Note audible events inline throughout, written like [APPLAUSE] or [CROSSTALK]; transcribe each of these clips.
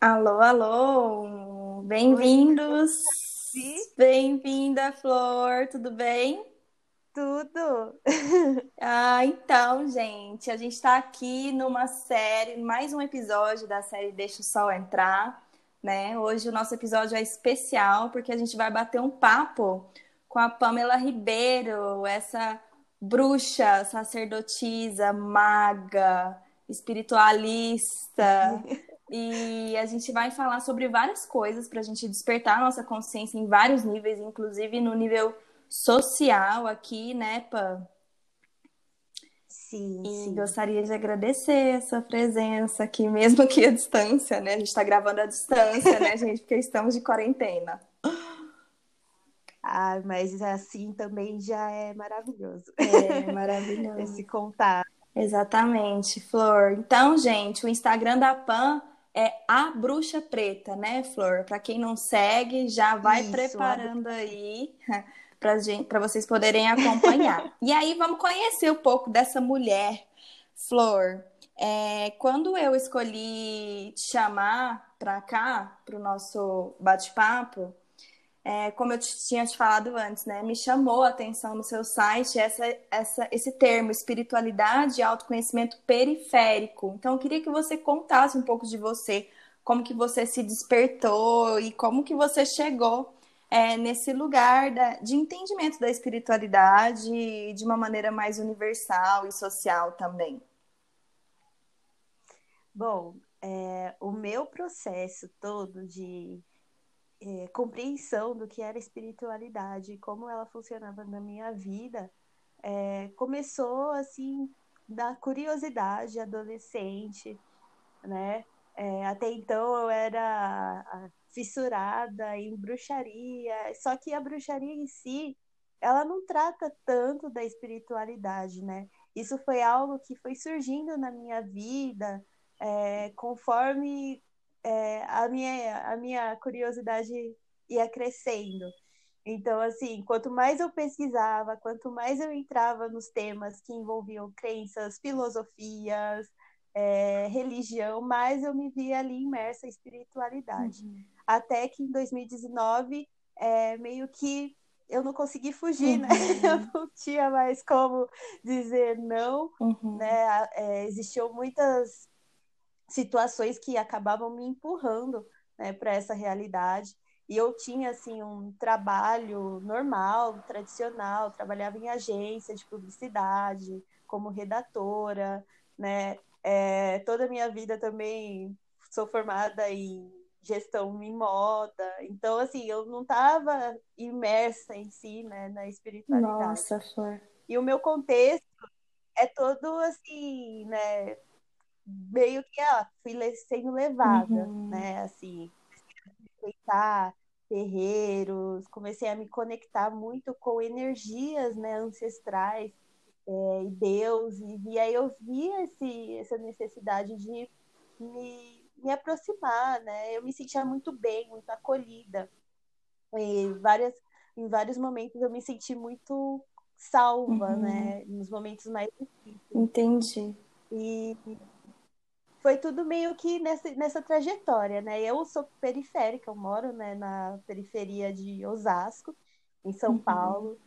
Alô, alô, bem-vindos. Bem-vinda, Flor, tudo bem? Tudo. Ah, então, gente, a gente está aqui numa série, mais um episódio da série Deixa o Sol Entrar, né? Hoje o nosso episódio é especial porque a gente vai bater um papo com a Pamela Ribeiro, essa bruxa, sacerdotisa, maga, espiritualista. [LAUGHS] E a gente vai falar sobre várias coisas para a gente despertar a nossa consciência em vários níveis, inclusive no nível social aqui, né, Pam? Sim, E sim. gostaria de agradecer a sua presença aqui, [LAUGHS] mesmo aqui à distância, né? A gente está gravando à distância, né, gente? Porque estamos de quarentena. Ah, mas assim também já é maravilhoso. É [LAUGHS] maravilhoso. Esse contato. Exatamente, Flor. Então, gente, o Instagram da Pan é a Bruxa Preta, né, Flor? Para quem não segue, já vai Isso, preparando aí [LAUGHS] para vocês poderem acompanhar. [LAUGHS] E aí, vamos conhecer um pouco dessa mulher, Flor. É, quando eu escolhi te chamar para cá, para o nosso bate-papo, é, como eu tinha te falado antes, né? Me chamou a atenção no seu site essa, essa, esse termo, espiritualidade e autoconhecimento periférico. Então, eu queria que você contasse um pouco de você, como que você se despertou e como que você chegou é, nesse lugar da- de entendimento da espiritualidade de uma maneira mais universal e social também. Bom, é, o meu processo todo de é, compreensão do que era espiritualidade como ela funcionava na minha vida é, começou assim da curiosidade adolescente, né? É, até então eu era ah, fissurada em bruxaria, só que a bruxaria em si, ela não trata tanto da espiritualidade, né? Isso foi algo que foi surgindo na minha vida é, conforme é, a, minha, a minha curiosidade ia crescendo. Então, assim, quanto mais eu pesquisava, quanto mais eu entrava nos temas que envolviam crenças, filosofias, é, religião, mais eu me via ali imersa em espiritualidade. Até que em 2019, é, meio que eu não consegui fugir, né? [LAUGHS] Eu não tinha mais como dizer não, Uhum. né? É, existiam muitas situações que acabavam me empurrando né, para essa realidade. E eu tinha assim um trabalho normal, tradicional, trabalhava em agência de publicidade, como redatora, né? É, toda a minha vida também sou formada em gestão em moda. Então, assim, eu não estava imersa em si, né, na espiritualidade. Nossa, Flor. E o meu contexto é todo assim, né? Meio que ó, fui sendo levada, Uhum. né? Assim, respeitar terreiros, comecei a me conectar muito com energias, né, ancestrais é, e deuses, e aí eu vi esse, essa necessidade de me, me aproximar, né? Eu me sentia muito bem, muito acolhida. E várias, em vários momentos eu me senti muito salva, Uhum. né? Nos momentos mais difíceis. Entendi. E foi tudo meio que nessa, nessa trajetória, né? Eu sou periférica, eu moro, né, na periferia de Osasco, em São Uhum. Paulo.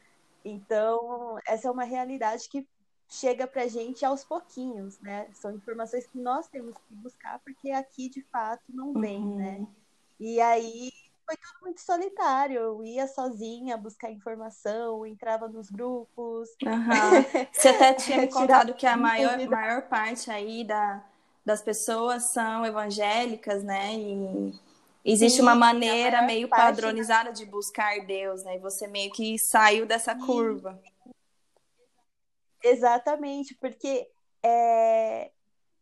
Então, essa é uma realidade que chega pra gente aos pouquinhos, né? São informações que nós temos que buscar, porque aqui, de fato, não vem, Uhum. né? E aí foi tudo muito solitário. Eu ia sozinha buscar informação, entrava nos grupos. Aham. Você até tinha me [LAUGHS] contado que a maior, maior parte aí da, das pessoas são evangélicas, né? E existe Sim, uma a maneira meio da- padronizada de buscar Deus, né? E você meio que saiu dessa Sim. curva. Exatamente, porque é,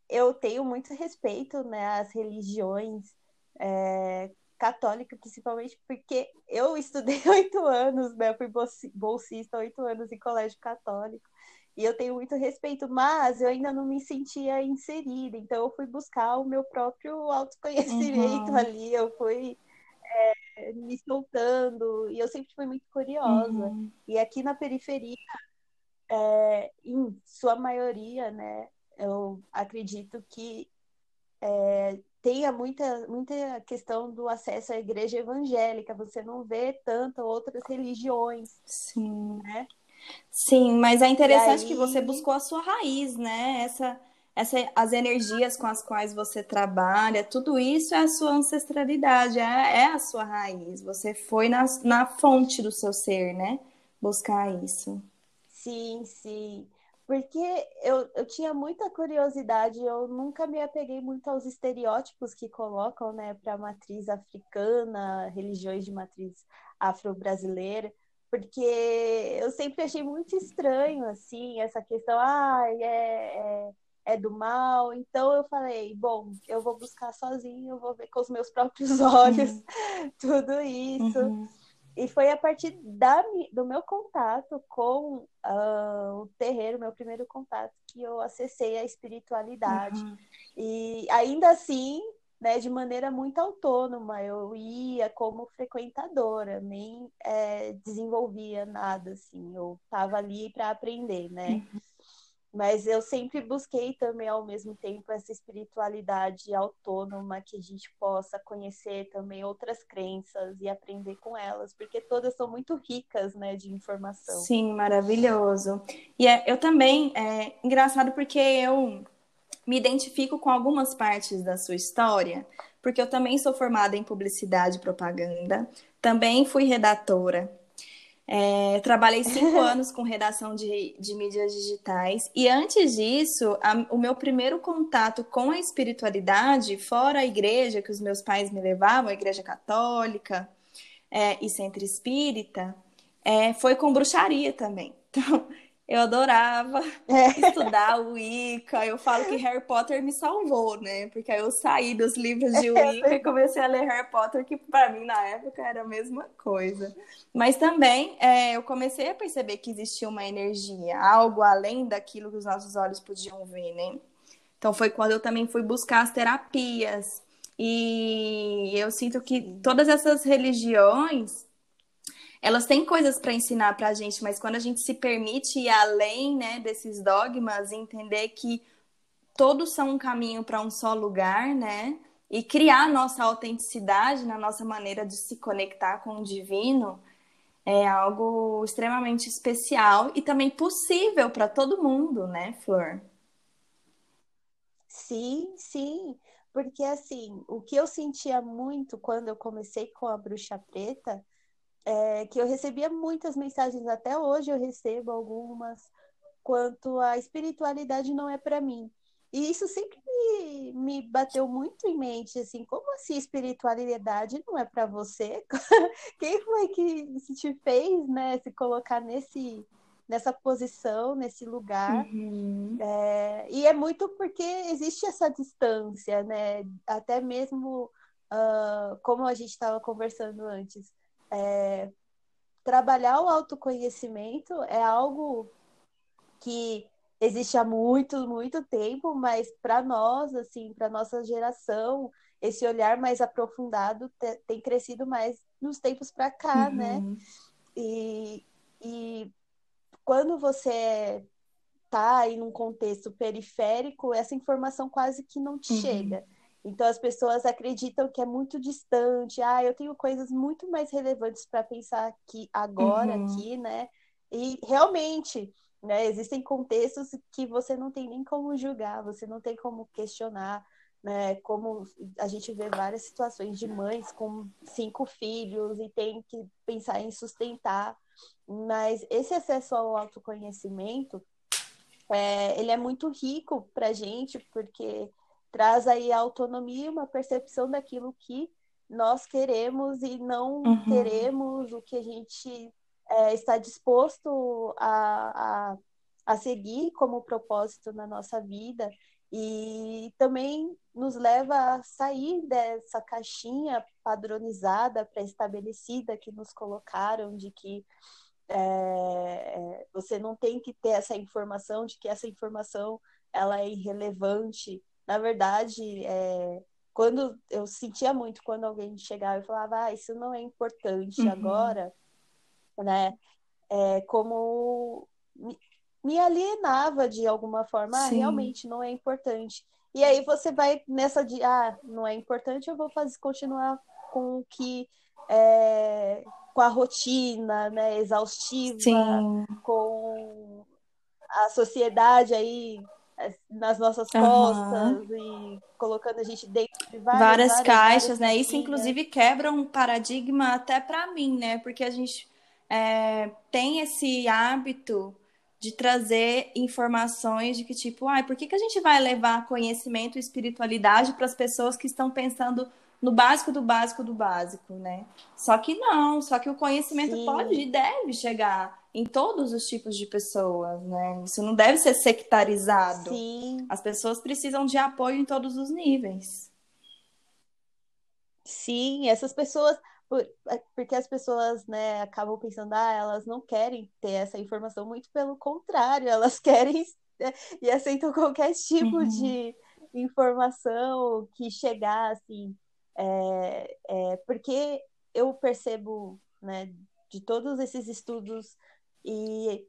eu tenho muito respeito, né, às religiões é, católicas, principalmente porque eu [LAUGHS] estudei oito anos, né, fui bolsi- bolsista oito anos em colégio católico, e eu tenho muito respeito, mas eu ainda não me sentia inserida, então eu fui buscar o meu próprio autoconhecimento Uhum. ali, eu fui é, me soltando, e eu sempre fui muito curiosa. Uhum. E aqui na periferia, é, em sua maioria, né, eu acredito que é, tenha muita, muita questão do acesso à igreja evangélica, você não vê tanto outras religiões. Sim. Né? Sim, mas é interessante aí... que você buscou a sua raiz, né? Essa, essa, as energias com as quais você trabalha, tudo isso é a sua ancestralidade, é, é a sua raiz. Você foi na, na fonte do seu ser, né? Buscar isso. Sim, sim. Porque eu, eu tinha muita curiosidade, eu nunca me apeguei muito aos estereótipos que colocam, né, para matriz africana, religiões de matriz afro-brasileira, porque eu sempre achei muito estranho, assim, essa questão, ah, é, é, é do mal. Então eu falei, bom, eu vou buscar sozinho, eu vou ver com os meus [LAUGHS] próprios olhos uhum. tudo isso. Uhum. E foi a partir da, do meu contato com uh, o terreiro, meu primeiro contato, que eu acessei a espiritualidade. Uhum. E ainda assim, né, de maneira muito autônoma, eu ia como frequentadora, nem é, desenvolvia nada, assim, eu estava ali para aprender, né? Uhum. Mas eu sempre busquei também, ao mesmo tempo, essa espiritualidade autônoma, que a gente possa conhecer também outras crenças e aprender com elas, porque todas são muito ricas, né, de informação. Sim, maravilhoso. E é, eu também, é engraçado porque eu me identifico com algumas partes da sua história, porque eu também sou formada em publicidade e propaganda, também fui redatora é, trabalhei cinco [LAUGHS] anos com redação de, de mídias digitais e antes disso, a, o meu primeiro contato com a espiritualidade, fora a igreja que os meus pais me levavam, a igreja católica é, e centro espírita, é, foi com bruxaria também. [LAUGHS] Então, eu adorava é. [LAUGHS] estudar o Wicca. Eu falo que Harry Potter me salvou, né? Porque aí eu saí dos livros de é Wicca e comecei a ler Harry Potter, que para mim na época era a mesma coisa. Mas também é, eu comecei a perceber que existia uma energia, algo além daquilo que os nossos olhos podiam ver, né? Então foi quando eu também fui buscar as terapias. E eu sinto que todas essas religiões elas têm coisas para ensinar para a gente, mas quando a gente se permite ir além né, desses dogmas, entender que todos são um caminho para um só lugar, né? E criar nossa autenticidade na nossa maneira de se conectar com o divino é algo extremamente especial e também possível para todo mundo, né, Flor? Sim, sim. Porque assim, o que eu sentia muito quando eu comecei com a bruxa preta é, que eu recebia muitas mensagens, até hoje eu recebo algumas, quanto a espiritualidade não é para mim. E isso sempre me, me, bateu muito em mente, assim, como assim espiritualidade não é para você? [LAUGHS] Quem foi que te fez, né, se colocar nesse, nessa posição, nesse lugar? Uhum. É, e é muito porque existe essa distância, né? Até mesmo, uh, como a gente estava conversando antes, é, trabalhar o autoconhecimento é algo que existe há muito, muito tempo, mas para nós, assim, para nossa geração, esse olhar mais aprofundado tem crescido mais nos tempos para cá, uhum. né? E, e quando você tá aí num contexto periférico, essa informação quase que não te uhum. chega. Então as pessoas acreditam que é muito distante. Ah, eu tenho coisas muito mais relevantes para pensar aqui agora, uhum. aqui, né? E realmente, né, existem contextos que você não tem nem como julgar, você não tem como questionar, né? Como a gente vê várias situações de mães com cinco filhos e tem que pensar em sustentar. Mas esse acesso ao autoconhecimento, é, ele é muito rico para gente, porque traz aí a autonomia, uma percepção daquilo que nós queremos e não uhum. teremos, o que a gente é, está disposto a, a, a seguir como propósito na nossa vida e também nos leva a sair dessa caixinha padronizada, pré-estabelecida que nos colocaram de que é, você não tem que ter essa informação, de que essa informação ela é irrelevante, na verdade, é, quando eu sentia muito quando alguém chegava e falava, ah, isso não é importante uhum. agora, né? É, como me, alienava de alguma forma, ah, realmente não é importante. E aí você vai nessa de, ah, não é importante, eu vou fazer, continuar com o que é, com a rotina, né, exaustiva, Sim. com a sociedade aí nas nossas costas uhum. e colocando a gente dentro de várias, várias, várias caixas, várias né? Isso inclusive quebra um paradigma até para mim, né? Porque a gente é, tem esse hábito de trazer informações de que tipo, ai, por que, que a gente vai levar conhecimento e espiritualidade para as pessoas que estão pensando no básico do básico do básico, né? Só que não, só que o conhecimento Sim. pode e deve chegar em todos os tipos de pessoas, né? Isso não deve ser sectarizado. Sim. As pessoas precisam de apoio em todos os níveis. Sim, essas pessoas, é, porque as pessoas, né, acabam pensando, ah, elas não querem ter essa informação, muito pelo contrário, elas [LAUGHS] querem né, e aceitam qualquer tipo uhum. de informação que chegar, assim, é, é, porque eu percebo, né, de todos esses estudos e,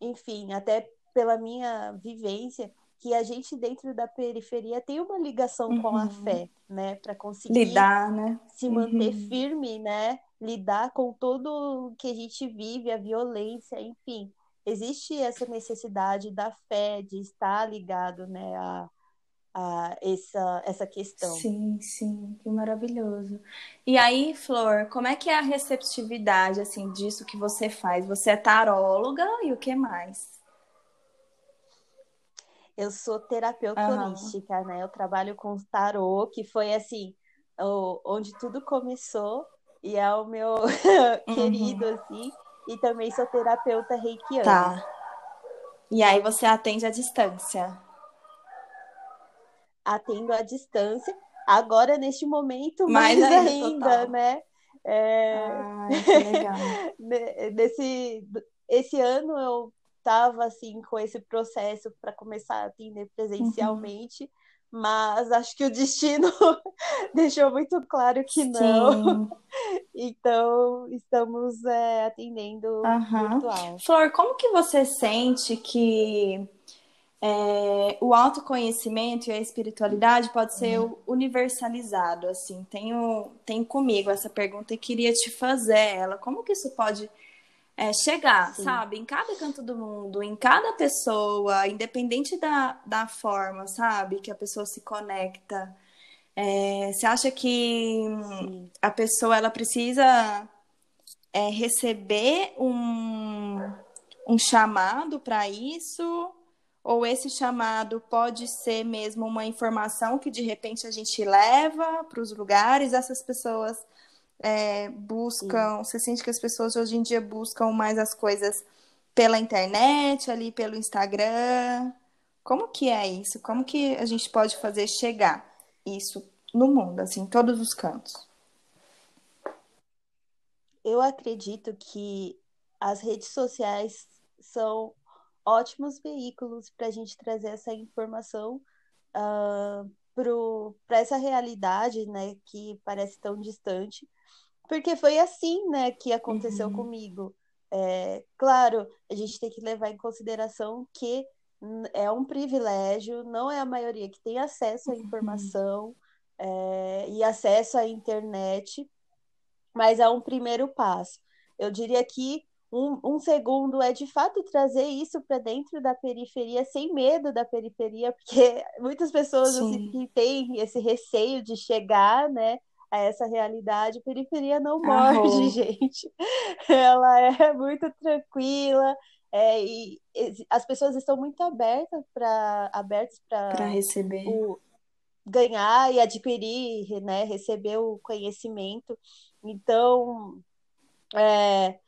enfim, até pela minha vivência, que a gente dentro da periferia tem uma ligação uhum. com a uhum. fé, né, para conseguir lidar, né, se manter uhum. firme, né, lidar com tudo que a gente vive, a violência, enfim, existe essa necessidade da fé de estar ligado, né, a, a essa, essa questão. Sim, sim, que maravilhoso. E aí, Flor, como é que é a receptividade assim disso que você faz? Você é taróloga e o que mais? Eu sou terapeuta uhum. holística, né? Eu trabalho com tarô, que foi assim, o, onde tudo começou, e é o meu [LAUGHS] querido, uhum. assim, e também sou terapeuta reikiana. Tá. E aí você atende à distância? Atendo à distância. Agora, neste momento, mais, mais ainda, total. né? É... Ah, legal. [LAUGHS] Nesse, esse ano eu estava assim com esse processo para começar a atender presencialmente, uhum. mas acho que o destino [LAUGHS] deixou muito claro que não. Sim. [LAUGHS] então estamos é, atendendo uhum. virtual. Flor, como que você sente que é, o autoconhecimento e a espiritualidade pode ser uhum. universalizado, assim. Tenho, tenho comigo essa pergunta e queria te fazer ela. Como que isso pode é, chegar, Sim. sabe? Em cada canto do mundo, em cada pessoa, independente da, da forma, sabe? Que a pessoa se conecta. É, você acha que Sim. a pessoa ela precisa é, receber um, um chamado para isso? Ou esse chamado pode ser mesmo uma informação que de repente a gente leva para os lugares, essas pessoas é, buscam, Sim. você sente que as pessoas hoje em dia buscam mais as coisas pela internet, ali pelo Instagram. Como que é isso? Como que a gente pode fazer chegar isso no mundo, assim, em todos os cantos? Eu acredito que as redes sociais são ótimos veículos para a gente trazer essa informação uh, para essa realidade, né, que parece tão distante, porque foi assim, né, que aconteceu uhum. comigo. É, claro, a gente tem que levar em consideração que é um privilégio, não é a maioria que tem acesso à uhum. informação uhum. é, e acesso à internet, mas é um primeiro passo. Eu diria que um, um segundo é de fato trazer isso para dentro da periferia sem medo da periferia, porque [LAUGHS] muitas pessoas assim, que têm esse receio de chegar, né? a essa realidade, periferia não morde, gente. [LAUGHS] Ela é muito tranquila, é, e as pessoas estão muito abertas para abertas para receber o, ganhar e adquirir, né, receber o conhecimento. Então, é,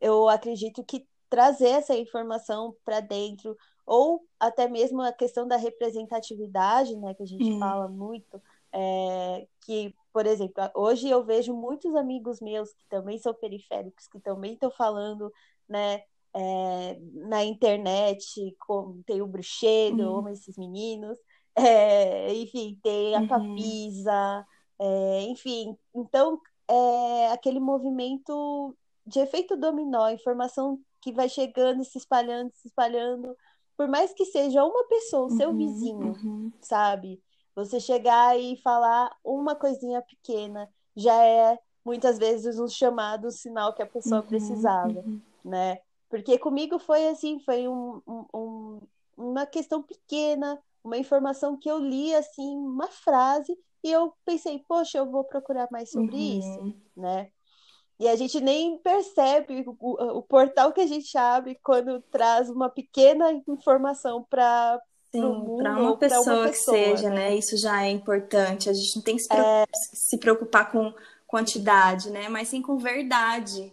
eu acredito que trazer essa informação para dentro, ou até mesmo a questão da representatividade, né, que a gente hum. fala muito, é, que, por exemplo, hoje eu vejo muitos amigos meus que também são periféricos, que também estão falando, né, é, na internet, como tem o Bruxedo, hum. esses meninos, é, enfim, tem a uhum. Papisa, é, enfim, então é aquele movimento de efeito dominó, informação que vai chegando e se espalhando, se espalhando, por mais que seja uma pessoa, o seu uhum, vizinho, uhum. sabe? Você chegar e falar uma coisinha pequena já é muitas vezes um chamado, um sinal que a pessoa uhum, precisava, uhum. né? Porque comigo foi assim, foi um, um, uma questão pequena, uma informação que eu li assim, uma frase e eu pensei, poxa, eu vou procurar mais sobre uhum. isso, né? E a gente nem percebe o, o, portal que a gente abre quando traz uma pequena informação para para uma, pessoa uma pessoa que seja, né? né? Isso já é importante. A gente não tem que se preocupar, é... se preocupar com quantidade, né? Mas sim com verdade.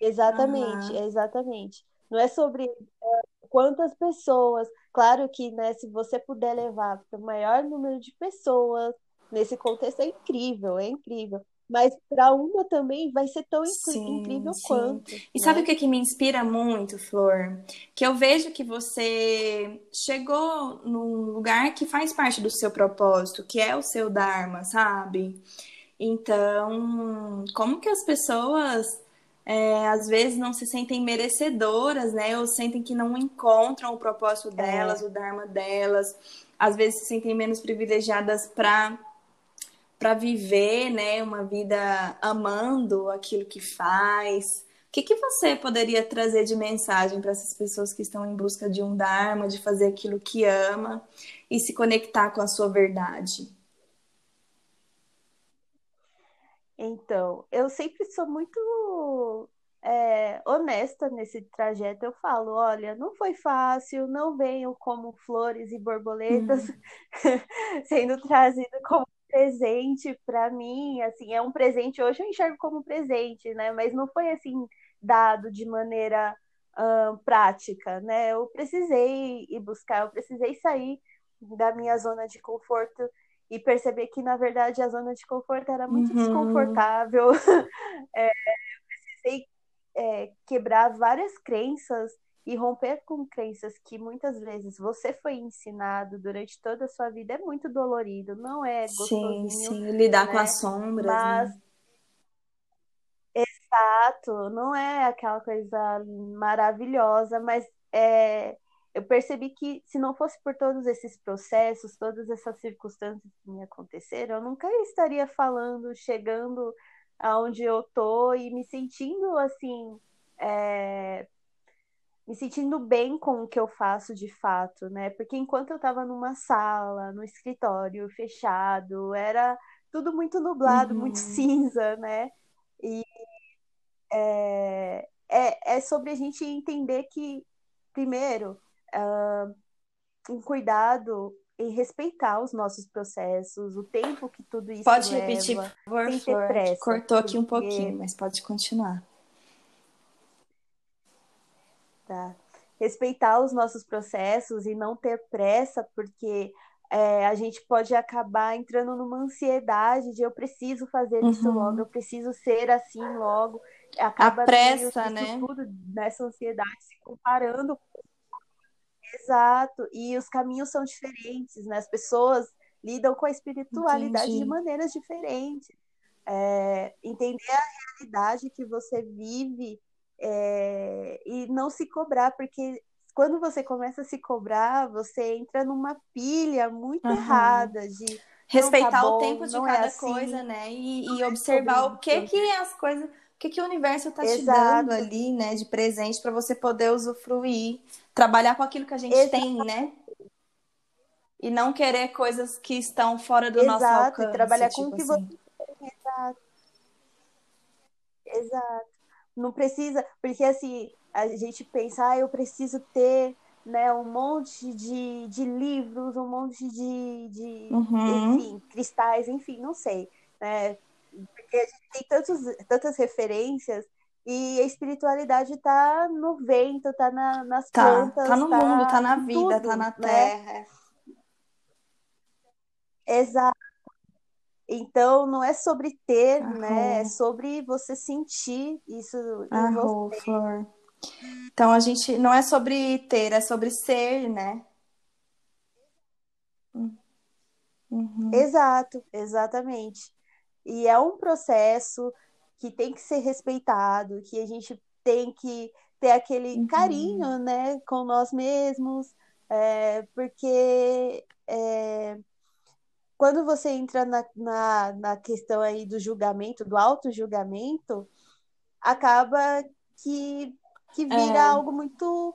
Exatamente, uhum. exatamente. Não é sobre é, quantas pessoas. Claro que, né, se você puder levar para o maior número de pessoas nesse contexto é incrível, é incrível mas para uma também vai ser tão sim, incrível sim. quanto. E né? sabe o que, que me inspira muito, Flor? Que eu vejo que você chegou num lugar que faz parte do seu propósito, que é o seu Dharma, sabe? Então, como que as pessoas é, às vezes não se sentem merecedoras, né? Ou sentem que não encontram o propósito é. delas, é. o Dharma delas, às vezes se sentem menos privilegiadas para para viver, né, uma vida amando aquilo que faz. O que, que você poderia trazer de mensagem para essas pessoas que estão em busca de um Dharma, de fazer aquilo que ama e se conectar com a sua verdade? Então, eu sempre sou muito é, honesta nesse trajeto. Eu falo: olha, não foi fácil, não venho como flores e borboletas hum. [LAUGHS] sendo trazido como presente para mim, assim, é um presente, hoje eu enxergo como presente, né? Mas não foi assim dado de maneira uh, prática, né? Eu precisei ir buscar, eu precisei sair da minha zona de conforto e perceber que, na verdade, a zona de conforto era muito uhum. desconfortável. [LAUGHS] é, eu precisei é, quebrar várias crenças e romper com crenças que muitas vezes você foi ensinado durante toda a sua vida é muito dolorido, não é gostosinho. Sim, sim, lidar né? com as sombras. Mas... Né? Exato, não é aquela coisa maravilhosa, mas é, eu percebi que se não fosse por todos esses processos, todas essas circunstâncias que me aconteceram, eu nunca estaria falando, chegando aonde eu tô e me sentindo assim é, me sentindo bem com o que eu faço de fato, né? Porque enquanto eu estava numa sala, no escritório fechado, era tudo muito nublado, uhum. muito cinza, né? E é, é, é, sobre a gente entender que, primeiro, uh, um cuidado em respeitar os nossos processos, o tempo que tudo isso pode leva. Pode repetir, por favor, pressa, Cortou aqui um pouquinho, mas pode continuar. Tá? Respeitar os nossos processos e não ter pressa, porque é, a gente pode acabar entrando numa ansiedade de eu preciso fazer uhum. isso logo, eu preciso ser assim logo. Acaba a pressa, né? Tudo nessa ansiedade, se comparando. Exato. E os caminhos são diferentes, né? As pessoas lidam com a espiritualidade Entendi. de maneiras diferentes. É, entender a realidade que você vive é, e não se cobrar, porque quando você começa a se cobrar, você entra numa pilha muito uhum. errada de respeitar tá bom, o tempo de é cada é assim. coisa, né? E, e observar o que que as coisas, o que que o universo está te dando ali, né, de presente para você poder usufruir, trabalhar com aquilo que a gente Exato. tem, né? E não querer coisas que estão fora do Exato. nosso alcance. Trabalhar tipo com o que assim. você tem. Exato. Exato. Não precisa, porque assim, a gente pensa, ah, eu preciso ter né, um monte de, de livros, um monte de, de uhum. enfim, cristais, enfim, não sei. Né? Porque a gente tem tantos, tantas referências e a espiritualidade está no vento, está na, nas tá, plantas. Tá no tá mundo, tá na vida, tudo, tá na né? terra. Exato. Então, não é sobre ter, Arrou. né? É sobre você sentir isso Arrou, você. Flor. Então, a gente não é sobre ter, é sobre ser, né? Uhum. Exato, exatamente. E é um processo que tem que ser respeitado, que a gente tem que ter aquele uhum. carinho, né, com nós mesmos, é, porque é, quando você entra na, na, na questão aí do julgamento, do auto-julgamento, acaba que, que vira é. algo muito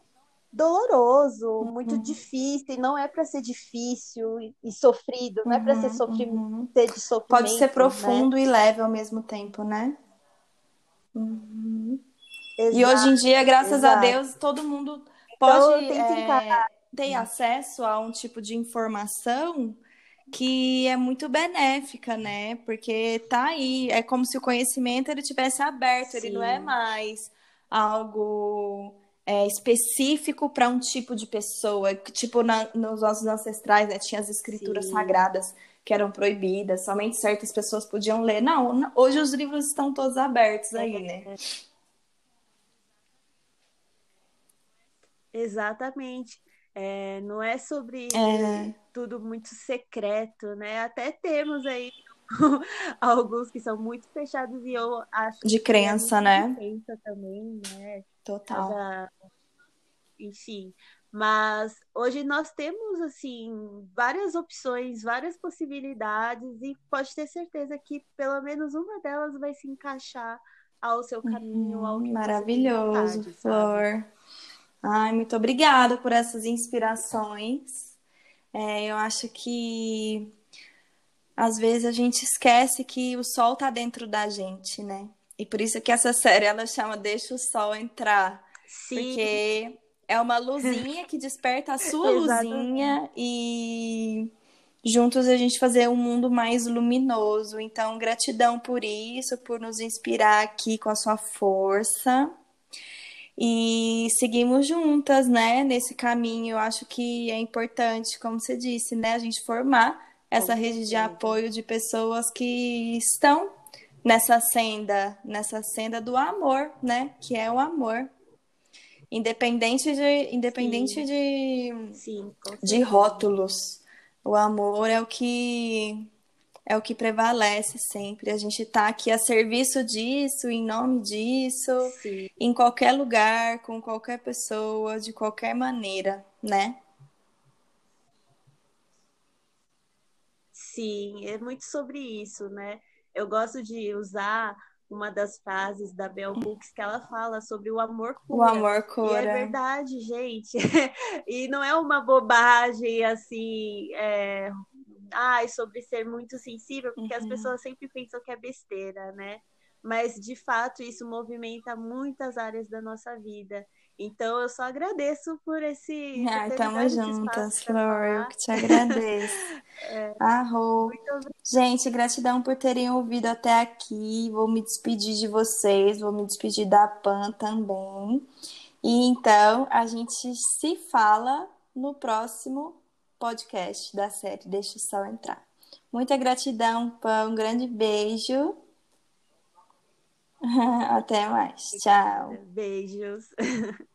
doloroso, uhum. muito difícil, e não é para ser difícil e, e sofrido, não é para ser, uhum, sofri uhum. ser de sofrimento. Pode ser profundo né? e leve ao mesmo tempo, né? Uhum. Exato, e hoje em dia, graças exato. a Deus, todo mundo então, pode então, é, ter acesso a um tipo de informação que é muito benéfica, né? Porque tá aí, é como se o conhecimento ele tivesse aberto, Sim. ele não é mais algo é, específico para um tipo de pessoa, tipo na, nos nossos ancestrais, né? Tinha as escrituras Sim. sagradas que eram proibidas, somente certas pessoas podiam ler. Não, hoje os livros estão todos abertos aí, né? Exatamente. É, não é sobre é. Tudo muito secreto, né? Até temos aí [LAUGHS] alguns que são muito fechados e eu acho de crença, é né? De crença também, né? Total. Cada... Enfim, mas hoje nós temos assim várias opções, várias possibilidades e pode ter certeza que pelo menos uma delas vai se encaixar ao seu caminho, ao que Maravilhoso, vontade, Flor. Ai, muito obrigada por essas inspirações. É, eu acho que às vezes a gente esquece que o sol tá dentro da gente, né? E por isso que essa [LAUGHS] série ela chama Deixa o Sol Entrar. Sim. Porque é uma luzinha que desperta a sua [LAUGHS] luzinha e juntos a gente fazer um mundo mais luminoso. Então, gratidão por isso, por nos inspirar aqui com a sua força. E seguimos juntas, né, nesse caminho. Eu acho que é importante, como você disse, né, a gente formar essa rede de apoio de pessoas que estão nessa senda, nessa senda do amor, né, que é o amor. Independente de independente Sim. de Sim, de rótulos. O amor é o que é o que prevalece sempre. A gente está aqui a serviço disso, em nome disso, Sim. em qualquer lugar, com qualquer pessoa, de qualquer maneira, né? Sim, é muito sobre isso, né? Eu gosto de usar uma das frases da Bell Hooks que ela fala sobre o amor cura. O amor cura. E é verdade, gente. [LAUGHS] e não é uma bobagem assim, é, ai, sobre ser muito sensível, porque uhum. as pessoas sempre pensam que é besteira, né? Mas de fato isso movimenta muitas áreas da nossa vida. Então eu só agradeço por esse. [LAUGHS] Ah, estamos juntas, Flor. Eu que te agradeço. [LAUGHS] é, Arro. Gente, gratidão por terem ouvido até aqui. Vou me despedir de vocês, vou me despedir da Pan também. E então a gente se fala no próximo podcast da série Deixa o Sol Entrar. Muita gratidão, Pan. Um grande beijo. [LAUGHS] Até mais. Tchau. Beijos. [LAUGHS]